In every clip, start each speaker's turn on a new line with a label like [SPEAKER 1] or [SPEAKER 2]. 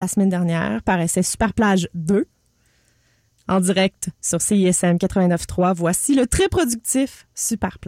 [SPEAKER 1] la semaine dernière paraissait Super Plage 2 en direct sur CISM 89.3. Voici le très productif Super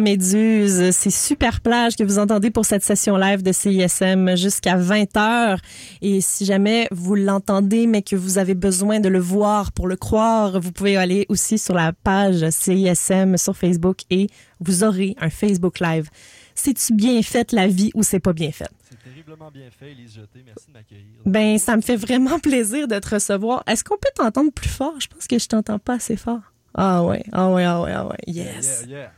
[SPEAKER 2] Méduse, c'est Super Plage que vous entendez pour cette session live de CISM jusqu'à 20h. Et si jamais vous l'entendez, mais que vous avez besoin de le voir pour le croire, vous pouvez aller aussi sur la page CISM sur Facebook et vous aurez un Facebook Live. C'est-tu bien fait la vie ou c'est pas bien fait?
[SPEAKER 3] C'est terriblement bien fait, Elise Jeté. Merci de m'accueillir.
[SPEAKER 2] Ben, ça me fait vraiment plaisir de te recevoir. Est-ce qu'on peut t'entendre plus fort? Je pense que je t'entends pas assez fort. Ah ouais, ah ouais, ah ouais, ah ouais. Yes.
[SPEAKER 3] Yeah, yeah.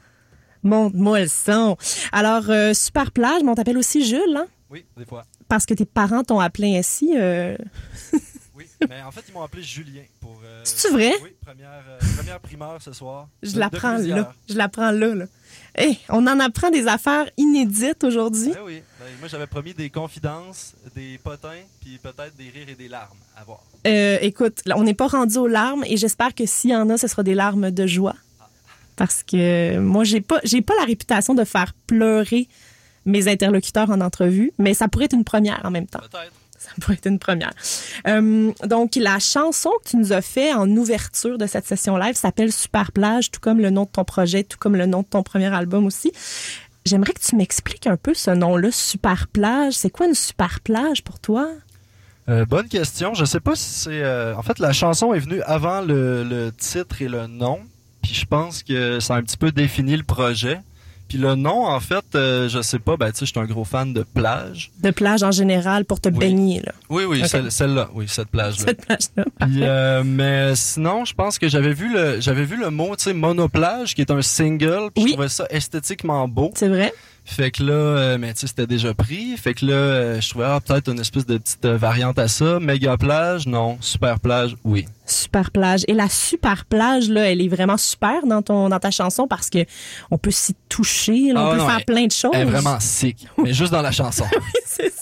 [SPEAKER 2] Montre-moi le son. Alors, euh, Super Plage, mais on t'appelle aussi Jules, hein?
[SPEAKER 3] Oui, des fois.
[SPEAKER 2] Parce que tes parents t'ont appelé ainsi. euh,
[SPEAKER 3] Oui, mais en fait, ils m'ont appelé Julien pour. euh,
[SPEAKER 2] C'est-tu vrai?
[SPEAKER 3] Oui, première, première primaire ce soir.
[SPEAKER 2] Je l'apprends là. Je l'apprends là, là. Hey, on en apprend des affaires inédites aujourd'hui.
[SPEAKER 3] Ben oui. Ben, moi, j'avais promis des confidences, des potins, puis peut-être des rires et des larmes à voir.
[SPEAKER 2] Euh, écoute, on n'est pas rendu aux larmes et j'espère que s'il y en a, ce sera des larmes de joie. Parce que moi, j'ai pas, j'ai pas la réputation de faire pleurer mes interlocuteurs en entrevue, mais ça pourrait être une première en même temps.
[SPEAKER 3] Peut-être.
[SPEAKER 2] Ça pourrait être une première. Euh, donc, la chanson que tu nous as fait en ouverture de cette session live s'appelle Super Plage, tout comme le nom de ton projet, tout comme le nom de ton premier album aussi. J'aimerais que tu m'expliques un peu ce nom-là, Super Plage. C'est quoi une super plage pour toi?
[SPEAKER 3] Euh, bonne question. Je sais pas si c'est. euh, En fait, la chanson est venue avant le, le titre et le nom. Puis je pense que ça a un petit peu défini le projet. Puis le nom, en fait, euh, je sais pas. Ben, tu sais, je suis un gros fan de plage.
[SPEAKER 2] De plage en général pour te
[SPEAKER 3] Oui.
[SPEAKER 2] baigner, là.
[SPEAKER 3] Oui, oui, celle-là. Oui, cette plage-là.
[SPEAKER 2] Cette plage-là.
[SPEAKER 3] Euh, mais sinon, je pense que j'avais vu le j'avais vu le mot, tu sais, monoplage, qui est un single. Puis
[SPEAKER 2] Oui.
[SPEAKER 3] je trouvais ça esthétiquement beau.
[SPEAKER 2] C'est vrai?
[SPEAKER 3] Fait que là, euh, mais tu sais, c'était déjà pris. Fait que là, euh, je trouvais ah, peut-être une espèce de petite euh, variante à ça. Méga plage, non. Super plage, oui.
[SPEAKER 2] Super plage. Et la super plage, là, elle est vraiment super dans ton, dans ta chanson parce que on peut s'y toucher, là, on
[SPEAKER 3] Ah
[SPEAKER 2] peut
[SPEAKER 3] non,
[SPEAKER 2] faire
[SPEAKER 3] elle-
[SPEAKER 2] plein de choses.
[SPEAKER 3] Elle est vraiment sick. mais juste dans la chanson.
[SPEAKER 2] c'est ça.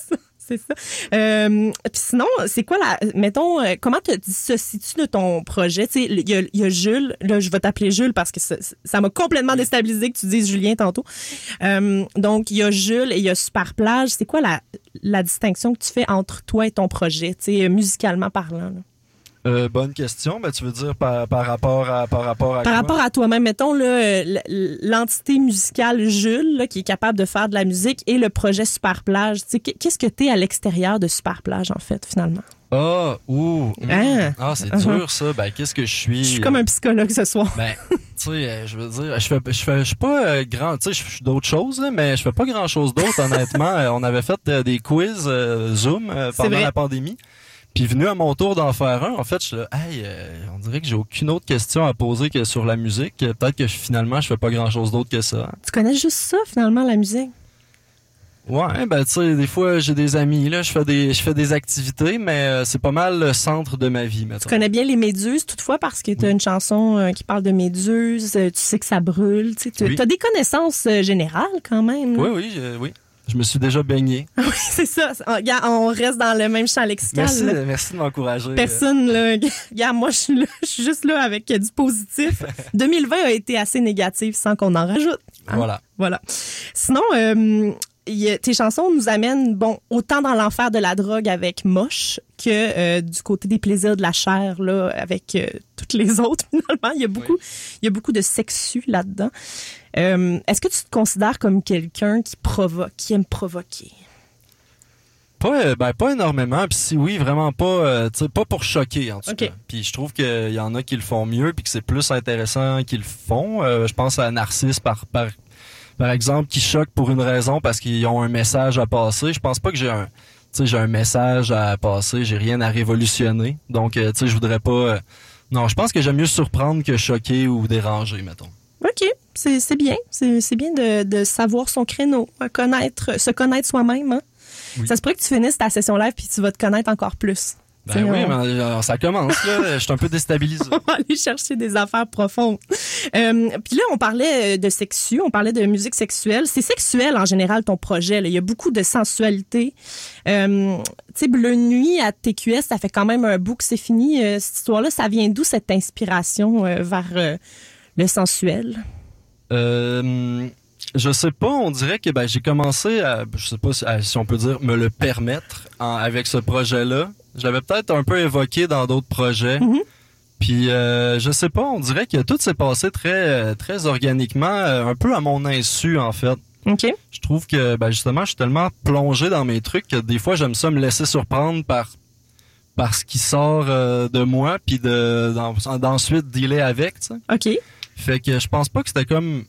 [SPEAKER 2] C'est ça. Euh, puis sinon, c'est quoi la. Mettons, euh, comment te dissocies-tu de ton projet? Tu sais, il y y a Jules. Là, je vais t'appeler Jules parce que ça ça m'a complètement déstabilisé que tu dises Julien tantôt. Euh, donc, il y a Jules et il y a Super Plage. C'est quoi la, la distinction que tu fais entre toi et ton projet, tu sais, musicalement parlant? là?
[SPEAKER 3] Euh, bonne question. Ben, tu veux dire par, par rapport à par rapport à
[SPEAKER 2] Par
[SPEAKER 3] quoi?
[SPEAKER 2] rapport à toi-même, mettons euh, l'entité musicale Jules, là, qui est capable de faire de la musique, et le projet Super Plage. Qu'est-ce que tu es à l'extérieur de Super Plage, en fait, finalement?
[SPEAKER 3] Ah, ouh.
[SPEAKER 2] Hein?
[SPEAKER 3] Ah, c'est
[SPEAKER 2] Uh-huh.
[SPEAKER 3] dur ça. Ben, qu'est-ce que je suis?
[SPEAKER 2] Je suis comme un psychologue ce soir.
[SPEAKER 3] Ben, tu sais, euh, je veux dire, je fais, je fais, je suis pas euh, grand, tu sais, je suis d'autres choses, là, mais je fais pas grand chose d'autre, honnêtement. Euh, on avait fait euh, des quiz euh, Zoom euh, pendant la pandémie. Puis venu à mon tour d'en faire un, en fait, je hey, euh, on dirait que j'ai aucune autre question à poser que sur la musique. Peut-être que je- finalement, je fais pas grand chose d'autre que ça.
[SPEAKER 2] Tu connais juste ça, finalement, la musique?
[SPEAKER 3] Ouais, ben tu sais, des fois j'ai des amis là, je fais des, je fais des activités, mais euh, c'est pas mal le centre de ma vie,
[SPEAKER 2] Tu
[SPEAKER 3] maintenant.
[SPEAKER 2] connais bien les méduses, toutefois, parce que tu as une chanson euh, qui parle de méduses, euh, tu sais que ça brûle, tu
[SPEAKER 3] Oui.
[SPEAKER 2] as des connaissances euh, générales quand même. là.
[SPEAKER 3] Oui, oui, oui. Je me suis déjà baigné.
[SPEAKER 2] oui, c'est ça. On, regarde, on reste dans le même champ lexical.
[SPEAKER 3] Merci,
[SPEAKER 2] là.
[SPEAKER 3] merci de m'encourager.
[SPEAKER 2] Personne, là. Regarde, moi, je suis là. Je suis juste là avec du positif. 2020 a été assez négatif sans qu'on en rajoute. hein?
[SPEAKER 3] Voilà.
[SPEAKER 2] Voilà. Sinon, euh, a- tes chansons nous amènent, bon, autant dans l'enfer de la drogue avec Moche que euh, du côté des plaisirs de la chair, là, avec euh, toutes les autres, finalement. Il y a beaucoup, il y a beaucoup de sexu là-dedans. Euh, Est-ce que tu te considères comme quelqu'un qui provoque, qui aime provoquer?
[SPEAKER 3] Pas, euh, ben, pas énormément. Puis si oui, vraiment pas, euh, pas pour choquer en tout cas. Puis je trouve qu'il y en a qui le font mieux, puis que c'est plus intéressant qu'ils le font. Euh, je pense à Narcisse par par par exemple qui choque pour une raison parce qu'ils ont un message à passer. Je pense pas que j'ai un, j'ai un message à passer. J'ai rien à révolutionner. Donc tu sais, je voudrais pas. non, je pense que j'aime mieux surprendre que choquer ou déranger, mettons.
[SPEAKER 2] OK, c'est bien. C'est bien de, de savoir son créneau, euh, connaître, se connaître soi-même. hein.
[SPEAKER 3] Oui.
[SPEAKER 2] Ça se pourrait que tu finisses ta session live puis tu vas te connaître encore plus.
[SPEAKER 3] Ben oui,
[SPEAKER 2] on-
[SPEAKER 3] mais euh, ça commence là. Je suis un peu déstabilisé.
[SPEAKER 2] on va aller chercher des affaires profondes. Euh, Puis là, on parlait euh, de sexu, on parlait de musique sexuelle. C'est sexuel en général ton projet. là. Il y a beaucoup de sensualité. Euh, tu sais, Bleu Nuit à TQS, ça fait quand même un bout que c'est fini. Euh, cette histoire-là, ça vient d'où cette inspiration euh, vers euh, le sensuel?
[SPEAKER 3] Euh, je sais pas, on dirait que ben, j'ai commencé à, je sais pas si, à- si on peut dire, me le permettre en- avec ce projet-là. Je l'avais peut-être un peu évoqué dans d'autres projets.
[SPEAKER 2] Mhm.
[SPEAKER 3] Puis euh, je sais pas, on dirait que tout s'est passé très très organiquement, euh, un peu à mon insu en fait.
[SPEAKER 2] OK.
[SPEAKER 3] Je trouve que ben justement, je suis tellement plongé dans mes trucs que des fois j'aime ça me laisser surprendre par par ce qui sort euh, de moi puis de d'en- d'ensuite dealer avec, tu sais.
[SPEAKER 2] OK.
[SPEAKER 3] Fait que je pense pas que c'était comme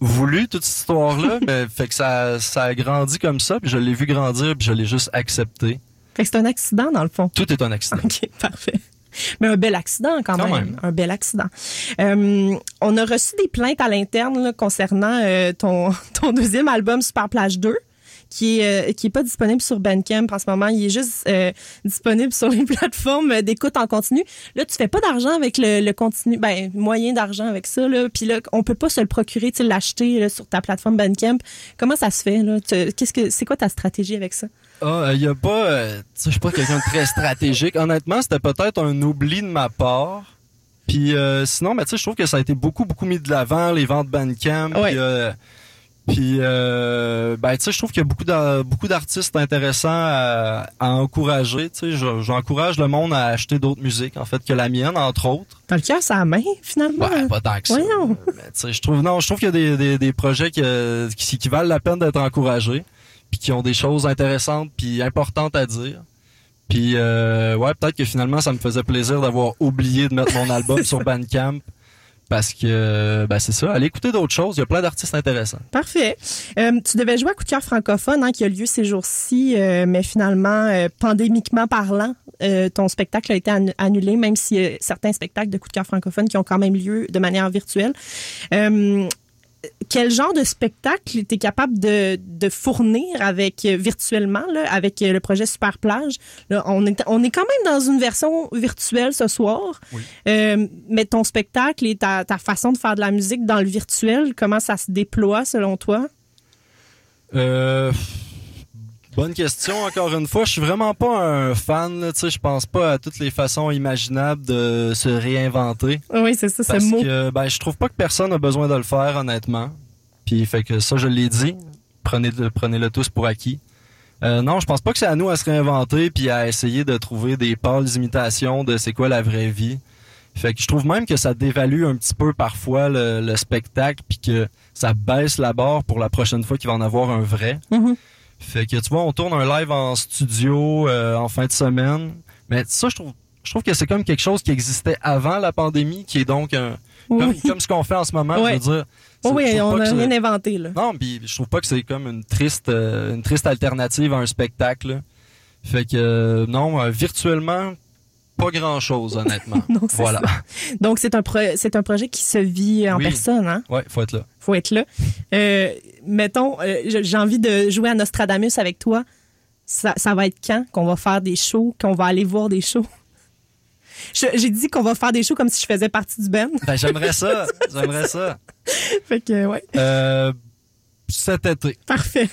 [SPEAKER 3] voulu toute cette histoire-là, mais fait que ça ça a grandi comme ça, puis je l'ai vu grandir, puis je l'ai juste accepté.
[SPEAKER 2] Fait que c'est un accident, dans le fond.
[SPEAKER 3] Tout est un accident.
[SPEAKER 2] OK, parfait. Mais un bel accident quand,
[SPEAKER 3] Quand
[SPEAKER 2] même.
[SPEAKER 3] même.
[SPEAKER 2] Un bel accident. Euh, on a reçu des plaintes à l'interne là, concernant euh, ton, ton deuxième album Super Plage 2 qui est euh, qui est pas disponible sur Bandcamp en ce moment, il est juste euh, disponible sur les plateformes d'écoute en continu. Là, tu fais pas d'argent avec le, le continu, ben moyen d'argent avec ça là, puis là on peut pas se le procurer, tu l'acheter sur ta plateforme Bandcamp. Comment ça se fait là? Qu'est-ce que c'est quoi ta stratégie avec ça?
[SPEAKER 3] Ah, il y a pas, euh, je suis pas quelqu'un de très stratégique. Honnêtement, c'était peut-être un oubli de ma part. Puis euh, sinon, ben, tu sais, je trouve que ça a été beaucoup, beaucoup mis de l'avant, les ventes Bandcamp.
[SPEAKER 2] Ouais.
[SPEAKER 3] Euh, puis euh, ben, tu sais, je trouve qu'il y a beaucoup beaucoup d'artistes intéressants à, à encourager. Tu sais, je- j'encourage le monde à acheter d'autres musiques, en fait, que la mienne, entre autres.
[SPEAKER 2] T'as le cœur sur la main finalement.
[SPEAKER 3] Ouais, pas tant que ça.
[SPEAKER 2] Voyons.
[SPEAKER 3] Mais, tu sais, je trouve, non, je trouve qu'il y a des, des, des projets que- qui, qui valent la peine d'être encouragés, puis qui ont des choses intéressantes puis importantes à dire. Puis euh, ouais, peut-être que finalement ça me faisait plaisir d'avoir oublié de mettre mon album sur Bandcamp parce que ben c'est ça, allez écouter d'autres choses, il y a plein d'artistes intéressants.
[SPEAKER 2] Parfait. Euh, tu devais jouer à Coup de cœur francophone hein, qui a lieu ces jours-ci, euh, mais finalement, euh, pandémiquement parlant, ton spectacle a été annu- annulé, même a certains spectacles de Coup de cœur francophone qui ont quand même lieu de manière virtuelle. Quel genre de spectacle tu es capable de, de fournir avec euh, virtuellement là, avec euh, le projet Super Plage? Là, on est on est quand même dans une version virtuelle ce soir.
[SPEAKER 3] Oui.
[SPEAKER 2] Euh, mais ton spectacle et ta, ta façon de faire de la musique dans le virtuel, comment ça se déploie selon toi?
[SPEAKER 3] Euh, bonne question encore une fois, je suis vraiment pas un fan, tu sais, je pense pas à toutes les façons imaginables de se réinventer.
[SPEAKER 2] Oui, c'est ça, ce
[SPEAKER 3] Parce
[SPEAKER 2] mot.
[SPEAKER 3] que ben je trouve pas que personne a besoin de le faire honnêtement. Puis fait que ça je l'ai dit, prenez le prenez le tous pour acquis. Euh, non, je pense pas que c'est à nous à se réinventer puis à essayer de trouver des pâles imitations de c'est quoi la vraie vie. Fait que je trouve même que ça dévalue un petit peu parfois le, le spectacle puis que ça baisse la barre pour la prochaine fois qu'il va en avoir un vrai.
[SPEAKER 2] Mhm.
[SPEAKER 3] Fait que tu vois, on tourne un live en studio euh, en fin de semaine. Mais ça, je trouve, je trouve que c'est comme quelque chose qui existait avant la pandémie, qui est donc un, comme,
[SPEAKER 2] Oui.
[SPEAKER 3] comme ce qu'on fait en ce moment.
[SPEAKER 2] Ouais.
[SPEAKER 3] Je veux dire,
[SPEAKER 2] Oh oui, on n'a rien inventé, là.
[SPEAKER 3] Non, puis je trouve pas que c'est comme une triste, euh, une triste alternative à un spectacle. là. Fait que euh, non, euh, virtuellement, pas grand chose honnêtement.
[SPEAKER 2] Non,
[SPEAKER 3] voilà.
[SPEAKER 2] Donc, c'est un, pro- c'est un projet qui se vit en
[SPEAKER 3] Oui.
[SPEAKER 2] personne, hein?
[SPEAKER 3] Ouais, faut être là.
[SPEAKER 2] faut être là. Euh, mettons, euh, j'ai envie de jouer à Nostradamus avec toi. Ça, ça va être quand qu'on va faire des shows, qu'on va aller voir des shows? J'ai dit qu'on va faire des shows comme si je faisais partie du band.
[SPEAKER 3] Ben, j'aimerais ça. j'aimerais ça.
[SPEAKER 2] fait que, ouais,
[SPEAKER 3] Euh, cet été.
[SPEAKER 2] parfait.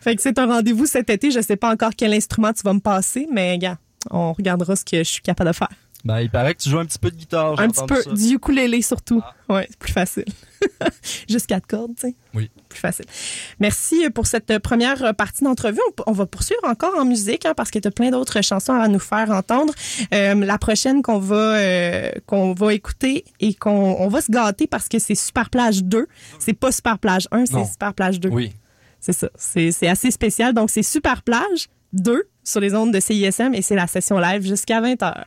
[SPEAKER 2] fait que c'est un rendez-vous cet été. Je sais pas encore quel instrument tu vas me passer, mais gars, on regardera ce que je suis capable de faire.
[SPEAKER 3] Ben, il paraît que tu joues un petit peu de guitare.
[SPEAKER 2] Un petit peu
[SPEAKER 3] ça. Ah.
[SPEAKER 2] du ukulélé surtout. Ouais, c'est plus facile. Quatre cordes, tu sais.
[SPEAKER 3] Oui.
[SPEAKER 2] Plus facile. Merci pour cette première partie d'entrevue. On, va poursuivre encore en musique hein, parce que tu as plein d'autres chansons à nous faire entendre. Euh, la prochaine qu'on va euh, qu'on va écouter et qu'on on va se gâter parce que c'est Super Plage 2. C'est pas Super Plage 1, c'est. Super Plage 2.
[SPEAKER 3] Oui.
[SPEAKER 2] C'est ça. C'est c'est assez spécial. Donc, c'est Super Plage 2 sur les ondes de CISM et c'est la session live jusqu'à 20h.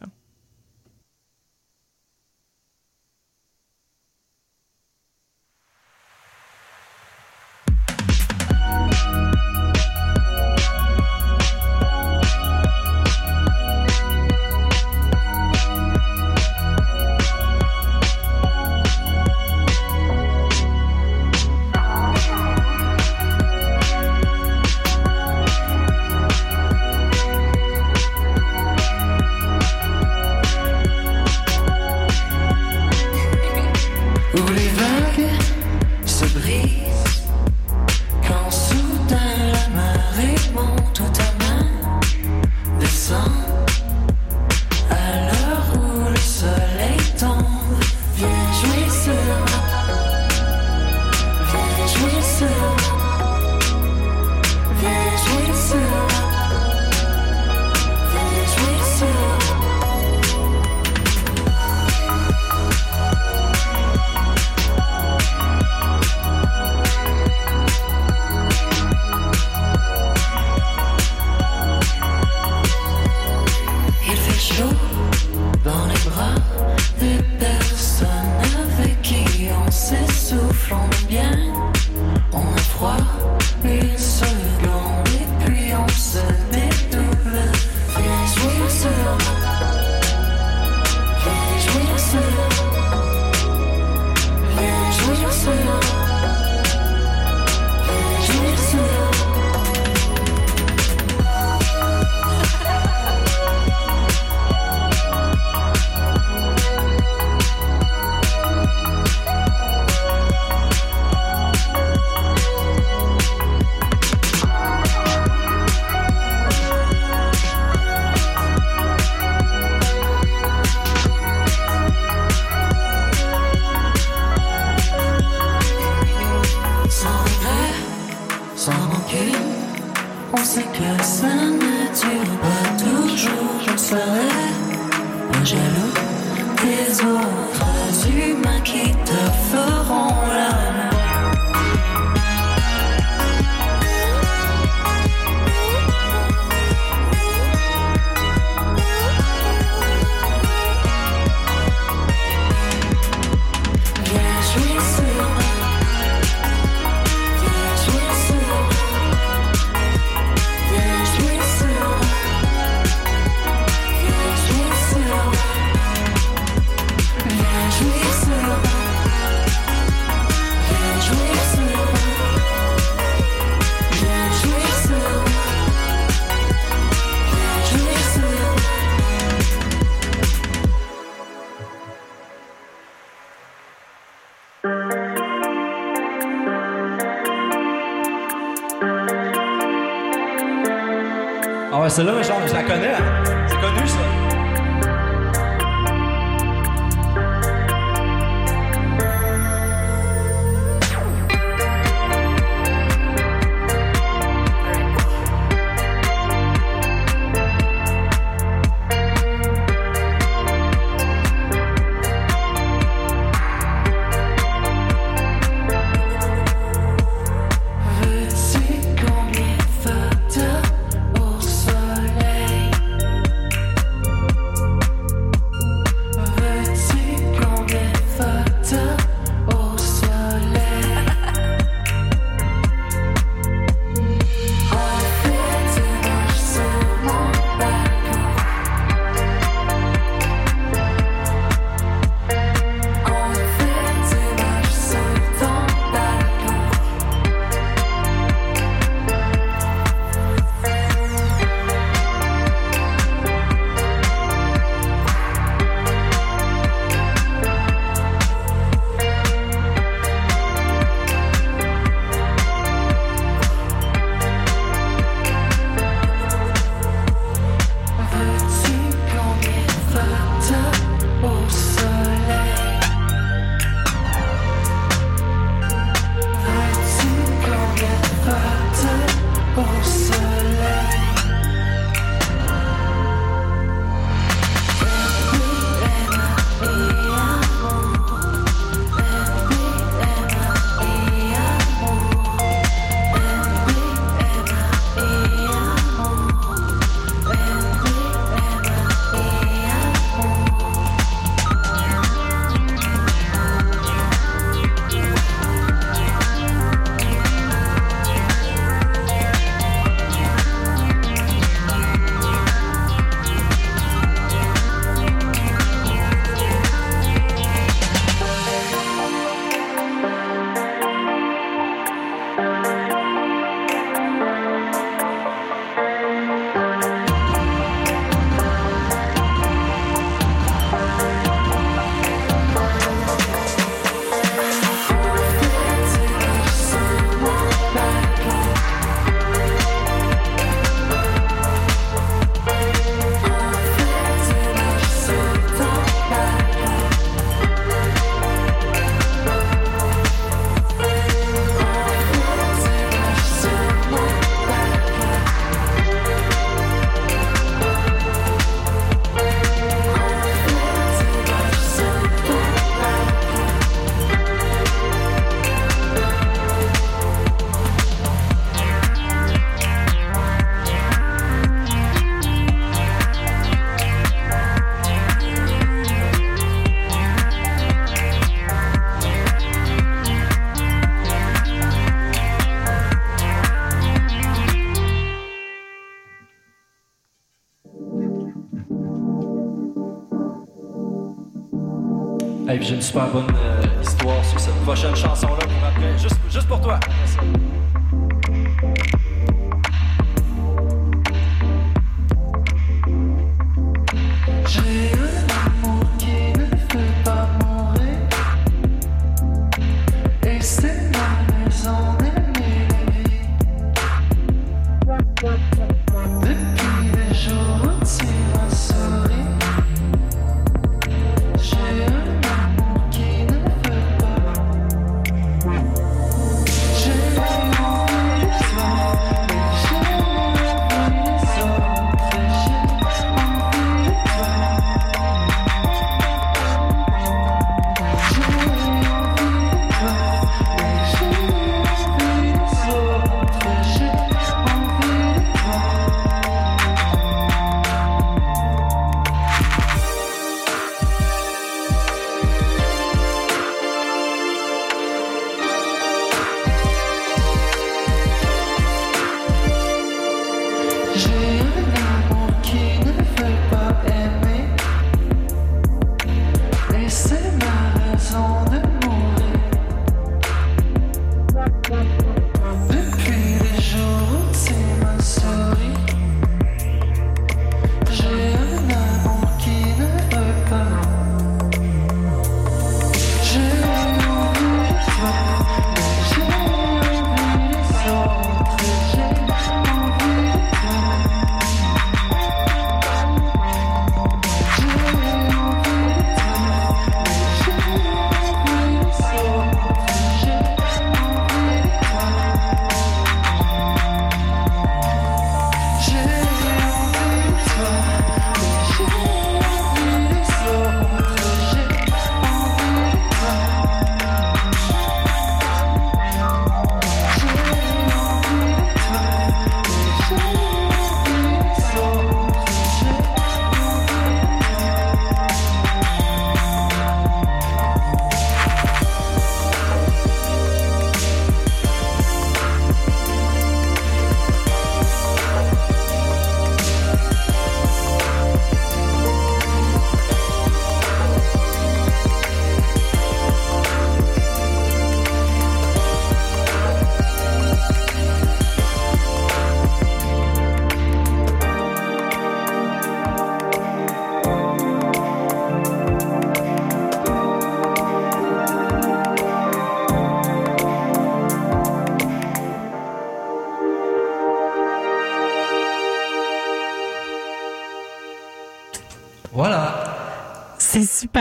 [SPEAKER 3] super bonne euh, histoire sur cette prochaine
[SPEAKER 1] chanson.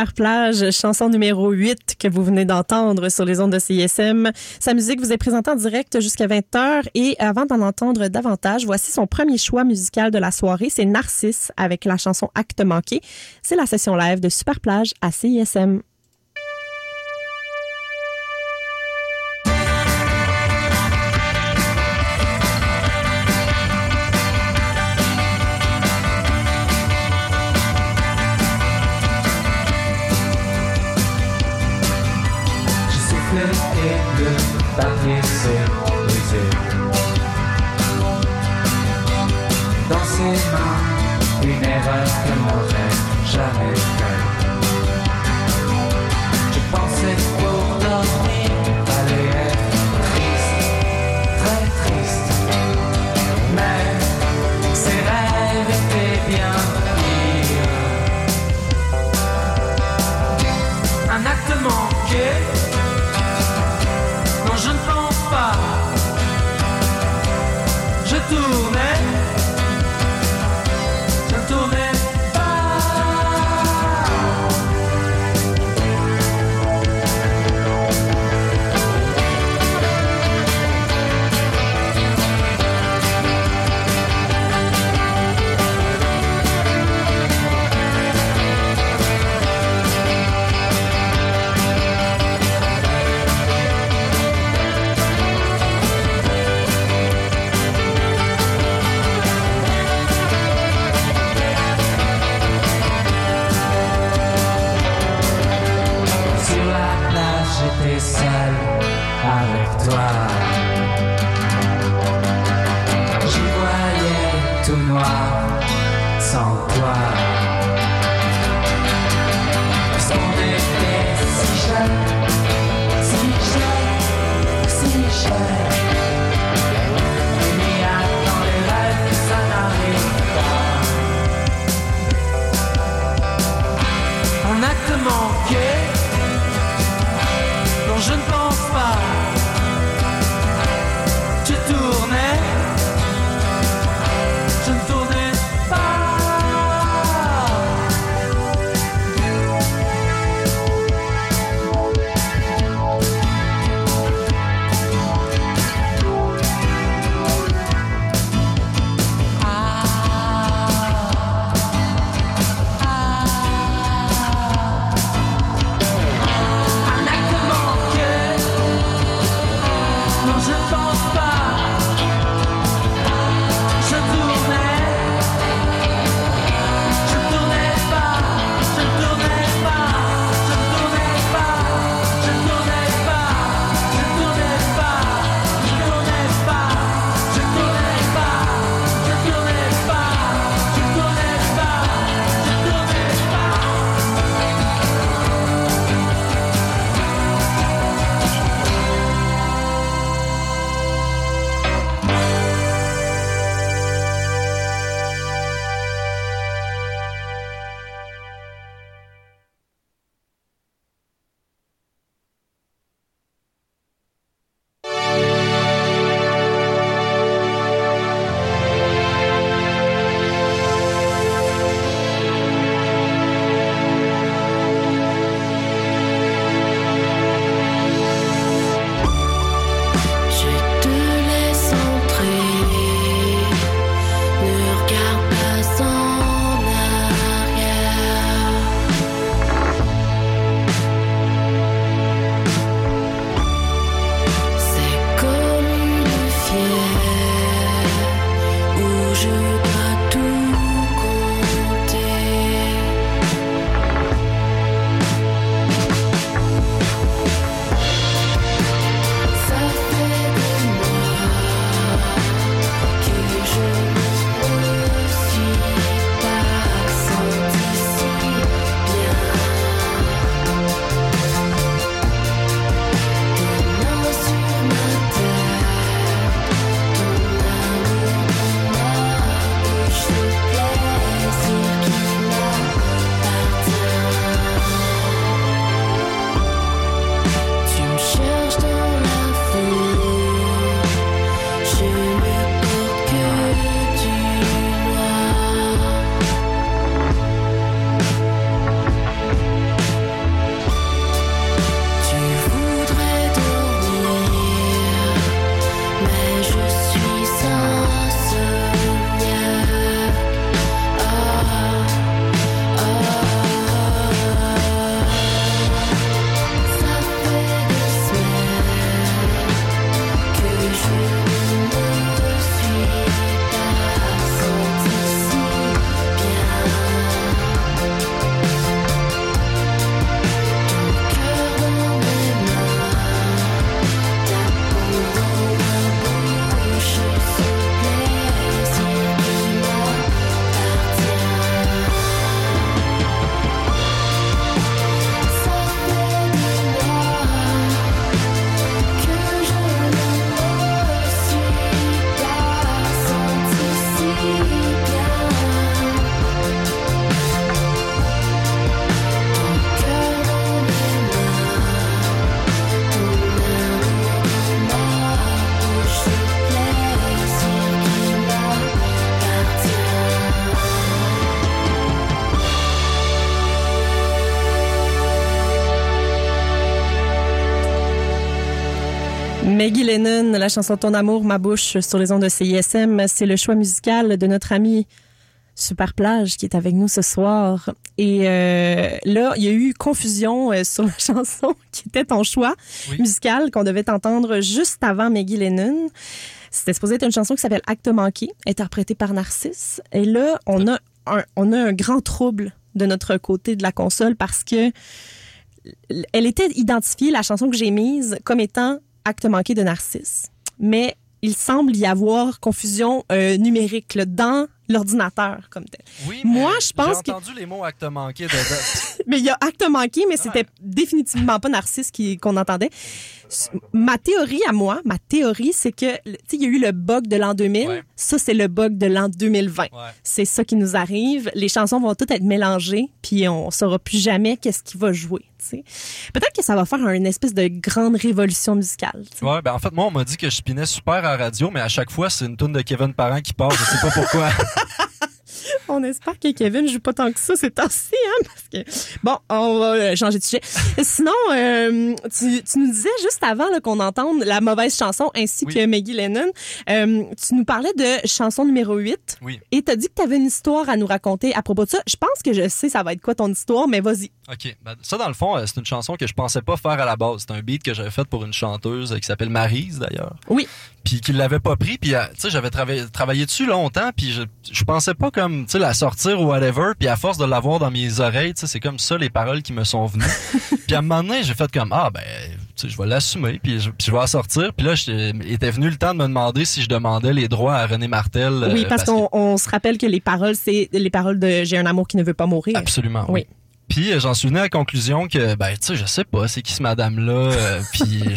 [SPEAKER 1] Super Plage, chanson numéro 8 que vous venez d'entendre sur les ondes de CISM. Sa musique vous est présentée en direct jusqu'à 20h et avant d'en entendre davantage, voici son premier choix musical de la soirée, c'est Narcisse avec la chanson Acte manqué. C'est la session live de Super Plage à CISM.
[SPEAKER 4] jamais.
[SPEAKER 2] La chanson Ton amour, ma bouche sur les ondes de CISM, c'est le choix musical de notre ami Super Plage qui est avec nous ce soir. Et euh, là, il y a eu confusion euh, sur la chanson qui était ton choix
[SPEAKER 3] Oui.
[SPEAKER 2] musical qu'on devait entendre juste avant Maggie Lennon. C'était supposé être une chanson qui s'appelle Acte manqué, interprétée par Narcisse. Et là, on a un, on a un grand trouble de notre côté de la console parce que elle était identifiée, la chanson que j'ai mise, comme étant Acte manqué de Narcisse. Mais il semble y avoir confusion euh, numérique là, dans l'ordinateur comme tel.
[SPEAKER 3] Oui,
[SPEAKER 2] Moi,
[SPEAKER 3] mais
[SPEAKER 2] je pense
[SPEAKER 3] J'ai
[SPEAKER 2] que-
[SPEAKER 3] entendu les mots acte manqué dedans.
[SPEAKER 2] Mais il y a acte manqué, mais c'était définitivement pas Narcisse qui- qu'on entendait. Ma théorie à moi, ma théorie, c'est que, tu sais, il y a eu le bug de l'an 2000.
[SPEAKER 3] Ouais.
[SPEAKER 2] Ça, c'est le bug de l'an 2020.
[SPEAKER 3] Ouais.
[SPEAKER 2] C'est ça qui nous arrive. Les chansons vont toutes être mélangées, puis on saura plus jamais qu'est-ce qui va jouer. tu sais. Peut-être que ça va faire une espèce de grande révolution musicale.
[SPEAKER 3] Ouais, ben en fait, moi, on m'a dit que je spinais super à la radio, mais à chaque fois, c'est une tune de Kevin Parent qui part. Je sais pas pourquoi.
[SPEAKER 2] On espère que Kevin joue pas tant que ça ces temps-ci, hein, parce que bon, on va euh, changer de sujet. Sinon, euh, tu, tu nous disais juste avant qu'on entende la mauvaise chanson ainsi
[SPEAKER 3] Oui.
[SPEAKER 2] que Maggie Lennon, euh, tu nous parlais de chanson numéro 8
[SPEAKER 3] Oui.
[SPEAKER 2] et t'as dit que t'avais une histoire à nous raconter à propos de ça. Je pense que je sais ça va être quoi ton histoire, mais vas-y.
[SPEAKER 3] OK. Ben, ça, dans le fond, c'est une chanson que je pensais pas faire à la base. C'est un beat que j'avais fait pour une chanteuse qui s'appelle Maryse, d'ailleurs.
[SPEAKER 2] Oui.
[SPEAKER 3] Puis qui l'avait pas pris. Puis, euh, tu sais, j'avais travaillé, travaillé dessus longtemps. Puis je, je pensais pas comme, tu sais, la sortir ou whatever. Puis à force de l'avoir dans mes oreilles, tu sais, c'est comme ça les paroles qui me sont venues. puis à un moment donné, j'ai fait comme, ah, ben, tu sais, je vais l'assumer. Puis je, puis je vais la sortir. Puis là, il était venu le temps de me demander si je demandais les droits à René Martel. euh,
[SPEAKER 2] oui, parce,
[SPEAKER 3] que-
[SPEAKER 2] qu'on on se rappelle que les paroles, c'est les paroles de J'ai un amour qui ne veut pas mourir.
[SPEAKER 3] Absolument,
[SPEAKER 2] Oui.
[SPEAKER 3] oui. Puis euh, j'en suis venu à la conclusion que ben tu sais je sais pas c'est qui ce madame là puis tu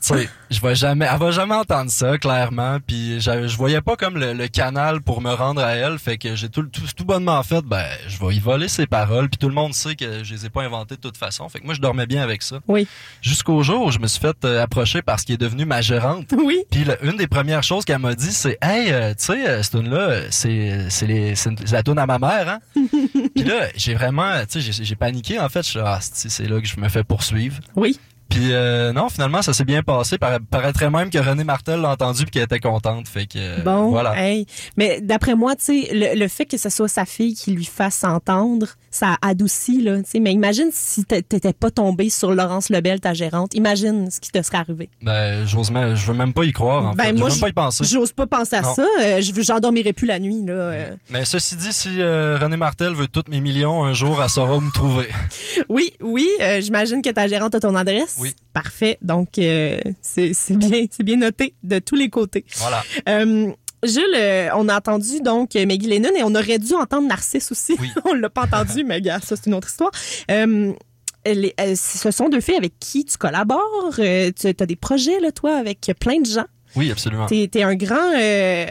[SPEAKER 3] sais je vais jamais elle va jamais entendre ça clairement puis je, je voyais pas comme le, le canal pour me rendre à elle fait que j'ai tout tout tout bonnement fait ben je vais y voler ses paroles puis tout le monde sait que je les ai pas inventées de toute façon fait que moi je dormais bien avec ça
[SPEAKER 2] Oui.
[SPEAKER 3] jusqu'au jour où je me suis fait euh, approcher parce qu'il est devenu ma gérante
[SPEAKER 2] Oui.
[SPEAKER 3] puis une des premières choses qu'elle m'a dit, c'est Hey, euh, tu sais, euh, cette tune-là, c'est c'est les- c'est la tune à ma mère, hein? Puis là, j'ai vraiment, tu sais, j'ai- paniqué en fait. Je ah, c'est là que je me fais poursuivre.
[SPEAKER 2] Oui.
[SPEAKER 3] Puis euh, non, finalement, ça s'est bien passé. Par- paraîtrait même que René Martel l'a entendu puis qu'elle était contente. Fait que euh,
[SPEAKER 2] Bon,
[SPEAKER 3] voilà.
[SPEAKER 2] hey. Mais d'après moi, tu sais, le, le fait que ce soit sa fille qui lui fasse entendre, ça adoucit, là, tu sais. Mais imagine si t'a- t'étais pas tombé sur Laurence Lebel, ta gérante. Imagine ce qui te serait arrivé.
[SPEAKER 3] Ben, j'ose même, je veux même pas y croire. En
[SPEAKER 2] Ben,
[SPEAKER 3] fait.
[SPEAKER 2] moi,
[SPEAKER 3] je veux
[SPEAKER 2] je-
[SPEAKER 3] même pas y penser.
[SPEAKER 2] J'ose pas penser à
[SPEAKER 3] Non.
[SPEAKER 2] ça. Euh, je j'en dormirai plus la nuit, là. euh.
[SPEAKER 3] Mais ceci dit, si euh, René Martel veut tous mes millions, un jour, elle saura me trouver.
[SPEAKER 2] Oui, oui, j'imagine que ta gérante a ton adresse.
[SPEAKER 3] Oui.
[SPEAKER 2] Parfait. Donc, euh, c'est bien, bien noté de tous les côtés.
[SPEAKER 3] Voilà.
[SPEAKER 2] Euh, Jules, euh, on a entendu donc euh, Maggie Lennon et on aurait dû entendre Narcisse aussi.
[SPEAKER 3] Oui.
[SPEAKER 2] on l'a pas entendu, mais gars, ça c'est une autre histoire. Euh, les- ce sont deux filles avec qui tu collabores. Tu as des projets, là, toi, avec plein de gens.
[SPEAKER 3] Oui, absolument.
[SPEAKER 2] Tu es, un grand... euh,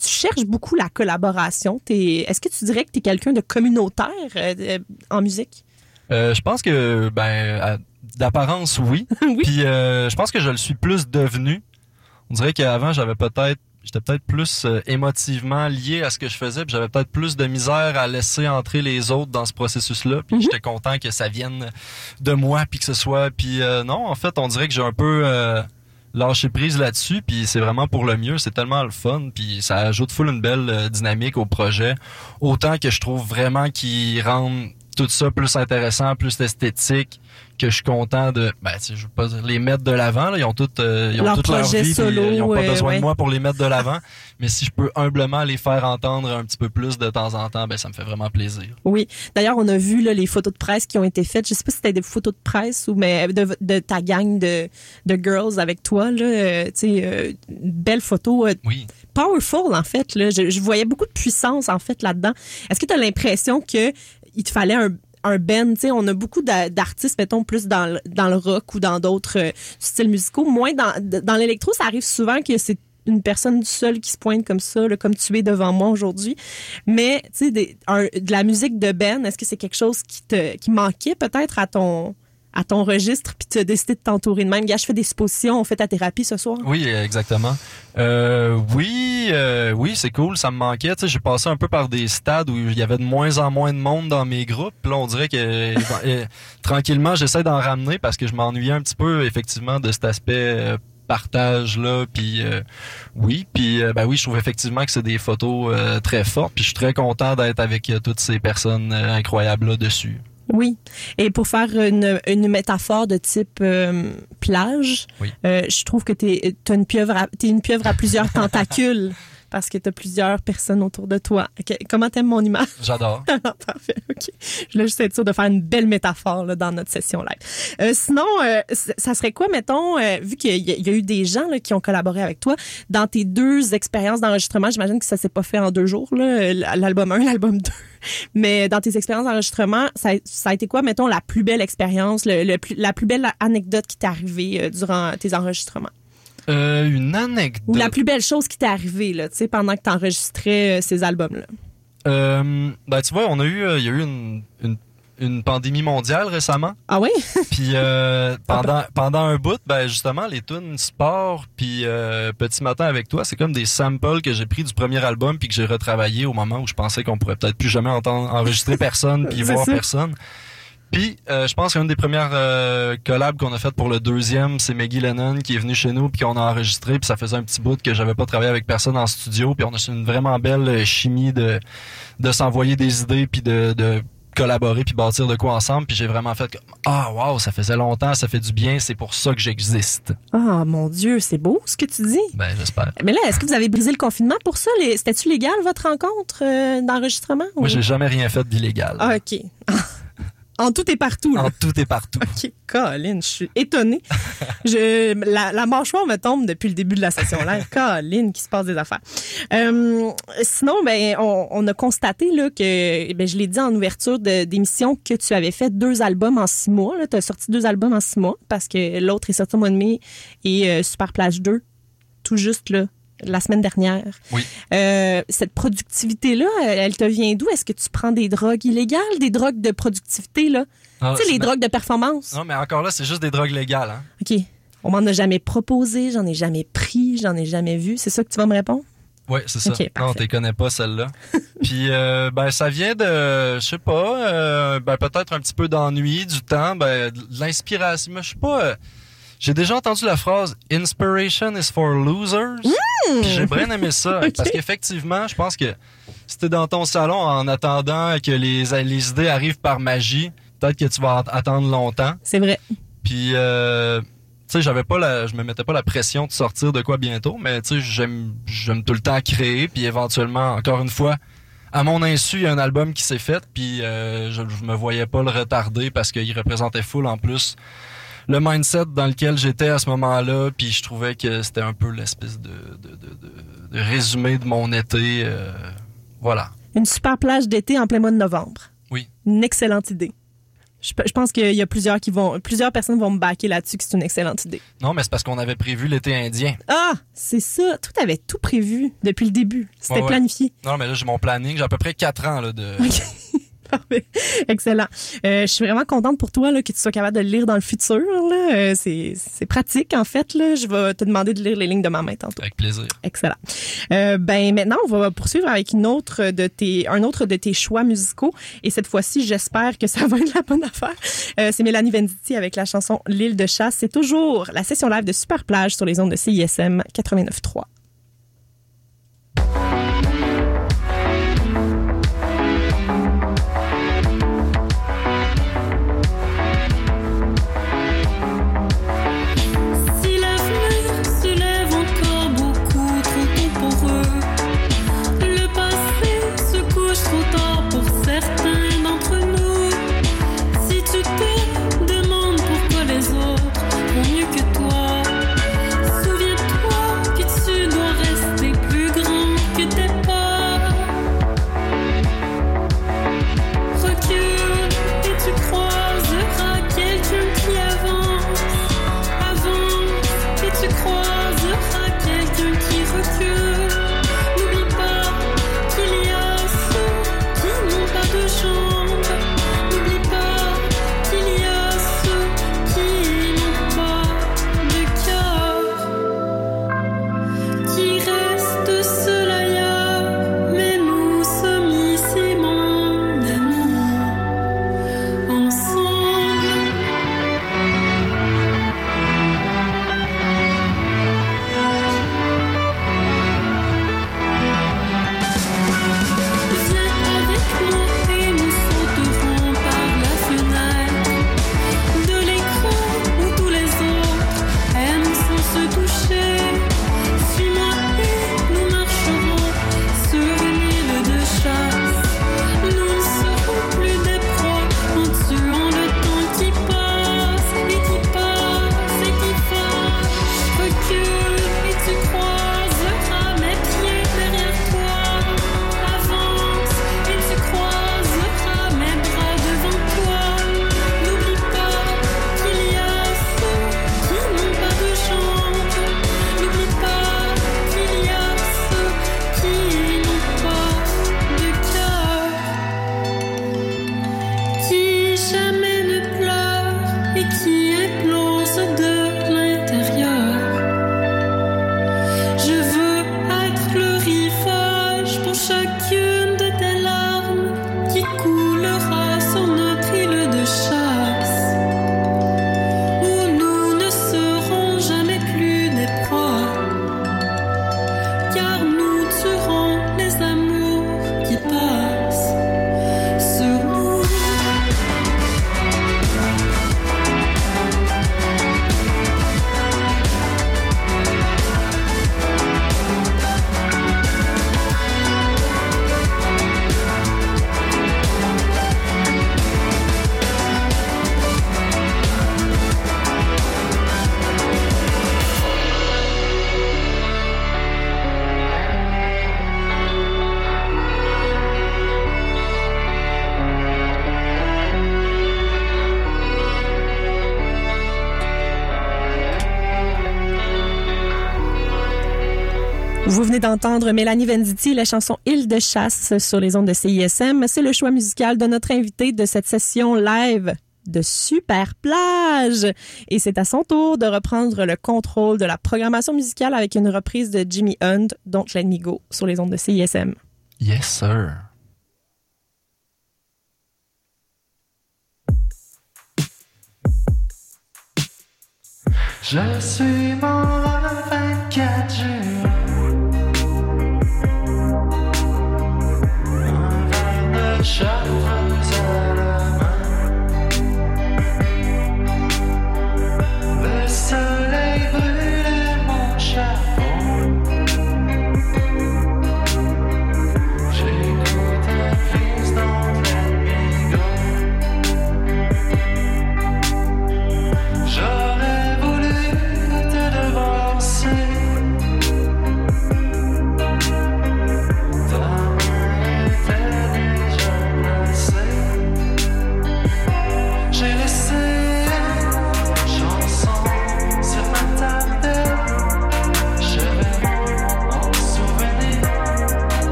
[SPEAKER 2] tu cherches beaucoup la collaboration. T'es- Est-ce que tu dirais que tu es quelqu'un de communautaire euh, en musique?
[SPEAKER 3] Euh, je pense que, ben, d'apparence, oui.
[SPEAKER 2] oui.
[SPEAKER 3] Puis euh, je pense que je le suis plus devenu. On dirait qu'avant, j'avais peut-être j'étais peut-être plus euh, émotivement lié à ce que je faisais, puis j'avais peut-être plus de misère à laisser entrer les autres dans ce processus-là, puis
[SPEAKER 2] Mhm.
[SPEAKER 3] j'étais content que ça vienne de moi, puis que ce soit puis euh, non, en fait, on dirait que j'ai un peu euh, lâché prise là-dessus, puis c'est vraiment pour le mieux, c'est tellement le fun, puis ça ajoute full une belle dynamique au projet, autant que je trouve vraiment qu'ils rendent tout ça plus intéressant, plus esthétique, que je suis content de, ben, tu sais, je veux pas les mettre de l'avant, là. Ils ont toutes, euh, ils ont
[SPEAKER 2] Leur
[SPEAKER 3] toute leur vie,
[SPEAKER 2] solo,
[SPEAKER 3] euh, ils ont pas besoin
[SPEAKER 2] ouais.
[SPEAKER 3] de moi pour les mettre de l'avant. Mais si je peux humblement les faire entendre un petit peu plus de temps en temps, ben, ça me fait vraiment plaisir.
[SPEAKER 2] Oui. D'ailleurs, on a vu là, les photos de presse qui ont été faites. Je sais pas si c'était des photos de presse ou mais de, de ta gang de, de girls avec toi. Là, euh, tu sais, euh, une belle photo.
[SPEAKER 3] Oui.
[SPEAKER 2] powerful, en fait. Là. Je, je voyais beaucoup de puissance, en fait, là-dedans. Est-ce que tu as l'impression que il te fallait un, un band? Tu sais, on a beaucoup d'a- d'artistes, mettons, plus dans le, dans le rock ou dans d'autres euh, styles musicaux. Moins dans, dans l'électro, ça arrive souvent que c'est une personne seule qui se pointe comme ça, comme tu es devant moi aujourd'hui. Mais, tu sais, de la musique de Ben, est-ce que c'est quelque chose qui te qui manquait peut-être à ton à ton registre, puis tu as décidé de t'entourer de même. Gars, je fais des suppositions, on fait ta thérapie ce soir.
[SPEAKER 3] Oui, exactement. Euh, oui, euh, oui, c'est cool, ça me manquait. Tu sais, j'ai passé un peu par des stades où il y avait de moins en moins de monde dans mes groupes. Là, on dirait que euh, tranquillement, j'essaie d'en ramener parce que je m'ennuyais un petit peu, effectivement, de cet aspect euh, partage là puis euh, oui puis euh, ben oui je trouve effectivement que c'est des photos euh, très fortes puis je suis très content d'être avec euh, toutes ces personnes euh, incroyables là dessus
[SPEAKER 2] Oui. Et pour faire une, une métaphore de type euh, plage,
[SPEAKER 3] Oui.
[SPEAKER 2] euh, je trouve que t'es es une pieuvre à, t'es une pieuvre à plusieurs tentacules parce que t'as plusieurs personnes autour de toi. Ok, Comment t'aimes mon image?
[SPEAKER 3] j'adore
[SPEAKER 2] Parfait, OK. Je voulais juste être sûre de faire une belle métaphore là, dans notre session live. Euh, sinon, euh, ça serait quoi, mettons, euh, vu qu'il y, a- il y a eu des gens là, qui ont collaboré avec toi, dans tes deux expériences d'enregistrement, j'imagine que ça s'est pas fait en deux jours, l'album 1, l'album 2, mais dans tes expériences d'enregistrement, ça, a- ça a été quoi, mettons, la plus belle expérience, le, le plus, la plus belle anecdote qui t'est arrivée euh, durant tes enregistrements?
[SPEAKER 3] Euh, une anecdote
[SPEAKER 2] Ou la plus belle chose qui t'est arrivée, là, tu sais, pendant que t'enregistrais euh, ces albums-là?
[SPEAKER 3] Euh, ben tu vois on a eu euh, il y a eu une, une une pandémie mondiale récemment
[SPEAKER 2] Ah oui?
[SPEAKER 3] Puis euh, pendant pendant un bout, ben justement les tunes sport puis petit matin avec toi, c'est comme des samples que j'ai pris du premier album puis que j'ai retravaillé au moment où je pensais qu'on pourrait peut-être plus jamais entendre enregistrer personne puis voir
[SPEAKER 2] ça.
[SPEAKER 3] personne. Puis euh, je pense qu'une des premières euh, collabs qu'on a faites pour le deuxième, c'est Maggie Lennon qui est venu chez nous puis qu'on a enregistré puis ça faisait un petit bout que j'avais pas travaillé avec personne en studio puis on a eu une vraiment belle euh, chimie de de s'envoyer des idées puis de, de collaborer puis bâtir de quoi ensemble puis j'ai vraiment fait comme ah wow ça faisait longtemps ça fait du bien c'est pour ça que j'existe
[SPEAKER 2] Ah, mon Dieu, c'est beau ce que tu dis.
[SPEAKER 3] ben j'espère
[SPEAKER 2] Mais là, est-ce que vous avez brisé le confinement pour ça? Les- C'était-tu légal, votre rencontre euh, d'enregistrement?
[SPEAKER 3] moi
[SPEAKER 2] ou-
[SPEAKER 3] j'ai jamais rien fait d'illégal
[SPEAKER 2] Ah, OK. en tout et partout, là.
[SPEAKER 3] en tout et partout
[SPEAKER 2] OK, Colin, je suis étonnée. Je, la, la mâchoire me tombe depuis le début de la session là. Colin, qui se passe des affaires. Euh, sinon, ben, on, on a constaté là, que, ben, je l'ai dit en ouverture de- d'émission, que tu avais fait deux albums en six mois. Tu as sorti deux albums en six mois parce que l'autre est sorti au mois de mai et euh, Super Plage 2, tout juste là, la semaine dernière.
[SPEAKER 3] Oui.
[SPEAKER 2] Euh, cette productivité-là, elle, elle te vient d'où? Est-ce que tu prends des drogues illégales, des drogues de productivité, là?
[SPEAKER 3] Ah,
[SPEAKER 2] tu sais, les drogues de performance?
[SPEAKER 3] non mais encore là c'est juste des drogues légales hein
[SPEAKER 2] OK. On m'en a jamais proposé, j'en ai jamais pris, j'en ai jamais vu. C'est ça que tu vas me répondre?
[SPEAKER 3] Ouais, c'est ça.
[SPEAKER 2] Ok,
[SPEAKER 3] non, tu connais pas celle-là. Puis euh, ben ça vient de je sais pas euh, ben peut-être un petit peu d'ennui, du temps, ben de l'inspiration. Moi je sais pas euh, j'ai déjà entendu la phrase inspiration is for losers. Puis j'ai bien aimé ça parce qu'effectivement, je pense que si t'es dans ton salon en attendant que les les idées arrivent par magie, peut-être que tu vas at- attendre longtemps.
[SPEAKER 2] C'est vrai.
[SPEAKER 3] Puis, euh, tu sais, j'avais pas la, je me mettais pas la pression de sortir de quoi bientôt, mais tu sais, j'aime, j'aime tout le temps créer, puis éventuellement, encore une fois, à mon insu, il y a un album qui s'est fait, puis euh, je, je me voyais pas le retarder parce qu'il représentait full en plus le mindset dans lequel j'étais à ce moment-là, puis je trouvais que c'était un peu l'espèce de, de, de, de- de résumé de mon été, euh, voilà.
[SPEAKER 2] Une super plage d'été en plein mois de novembre.
[SPEAKER 3] Oui.
[SPEAKER 2] Une excellente idée. Je, je pense qu'il y a plusieurs qui vont, plusieurs personnes vont me baquer là-dessus que c'est une excellente idée.
[SPEAKER 3] Non, mais c'est parce qu'on avait prévu l'été indien.
[SPEAKER 2] Ah, c'est ça. Tout avait tout prévu depuis le début. C'était
[SPEAKER 3] Ouais, ouais.
[SPEAKER 2] planifié.
[SPEAKER 3] Non, mais là, j'ai mon planning, j'ai à peu près quatre ans là, de...
[SPEAKER 2] Excellent. Euh, je suis vraiment contente pour toi là, que tu sois capable de le lire dans le futur. là. Euh, c'est c'est pratique, en fait. Là. Je vais te demander de lire les lignes de ma main tantôt.
[SPEAKER 3] Avec plaisir.
[SPEAKER 2] Excellent. Euh, ben maintenant, on va poursuivre avec une autre de tes, un autre de tes choix musicaux. Et cette fois-ci, j'espère que ça va être la bonne affaire. Euh, c'est Mélanie Venditti avec la chanson L'île de chasse. C'est toujours la session live de Super Plage sur les ondes de CISM 89.3. d'entendre Mélanie Venditti, la chanson Île de chasse sur les ondes de CISM. C'est le choix musical de notre invité de cette session live de Super Plage. Et c'est à son tour de reprendre le contrôle de la programmation musicale avec une reprise de Jimmy Hunt, Don't Let Me Go, sur les ondes de CISM.
[SPEAKER 5] Yes, sir.
[SPEAKER 3] Je suis mort à 24 jours.
[SPEAKER 1] shot.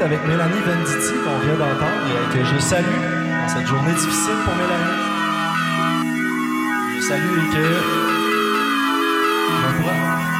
[SPEAKER 1] avec Mélanie Venditti qu'on vient d'entendre et que je salue dans cette journée difficile pour Mélanie. Je salue et que je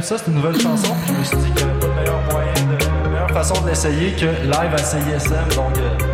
[SPEAKER 1] Ça, c'est une nouvelle chanson, puis je me suis dit qu'il n'y avait pas de meilleure façon de l'essayer que live à CISM. Donc. Euh,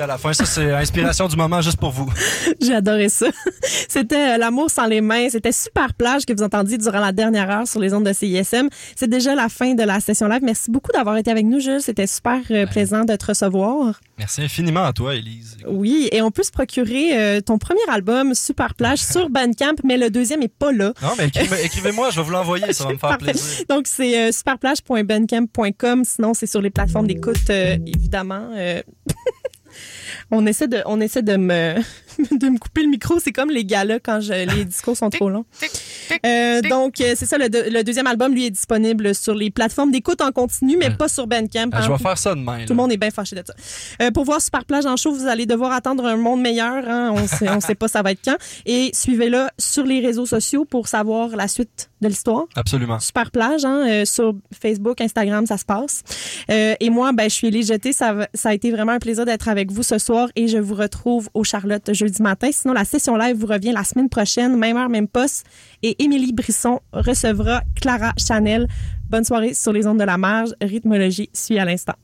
[SPEAKER 3] à la fin. Ça, c'est inspiration du moment juste pour vous.
[SPEAKER 2] J'ai adoré ça. C'était euh, L'amour sans les mains. C'était super plage que vous entendiez durant la dernière heure sur les ondes de CISM. C'est déjà la fin de la session live. Merci beaucoup d'avoir été avec nous, Jules. C'était super euh, plaisant de te recevoir.
[SPEAKER 3] Merci infiniment à toi, Élise.
[SPEAKER 2] Oui, et on peut se procurer euh, ton premier album, Super Plage, sur Bandcamp, mais le deuxième est pas là.
[SPEAKER 3] Non, mais écrivez- écrivez-moi, je vais vous l'envoyer, ça va me faire
[SPEAKER 2] Parfait.
[SPEAKER 3] plaisir.
[SPEAKER 2] Donc, c'est euh, superplage.bandcamp.com. Sinon, c'est sur les plateformes d'écoute, évidemment. on essaie de, on essaie de me, de me couper le micro. C'est comme les galas quand je- les discours sont trop longs. Euh, donc, euh, c'est ça. Le, deux- le deuxième album, lui, est disponible sur les plateformes d'écoute en continu, mais
[SPEAKER 3] Ouais.
[SPEAKER 2] pas sur Bandcamp.
[SPEAKER 3] Ah,
[SPEAKER 2] hein.
[SPEAKER 3] je vais faire ça demain.
[SPEAKER 2] Tout le monde est bien fâché de ça. Euh, pour voir Super Plage en show, vous allez devoir attendre un monde meilleur. Hein? On sait, on sait pas ça va être quand. Et suivez-le sur les réseaux sociaux pour savoir la suite de l'histoire.
[SPEAKER 3] Absolument.
[SPEAKER 2] Super Plage, hein, euh, sur Facebook, Instagram, ça se passe. Euh, et moi, ben, je suis Elie Jeté. Ça, ça a été vraiment un plaisir d'être avec vous ce soir et je vous retrouve au Charlotte jeudi matin. Sinon, la session live vous revient la semaine prochaine, même heure, même poste. Et Émilie Brisson recevra Clara Chanel. Bonne soirée sur les ondes de la marge. Rythmologie suit à l'instant.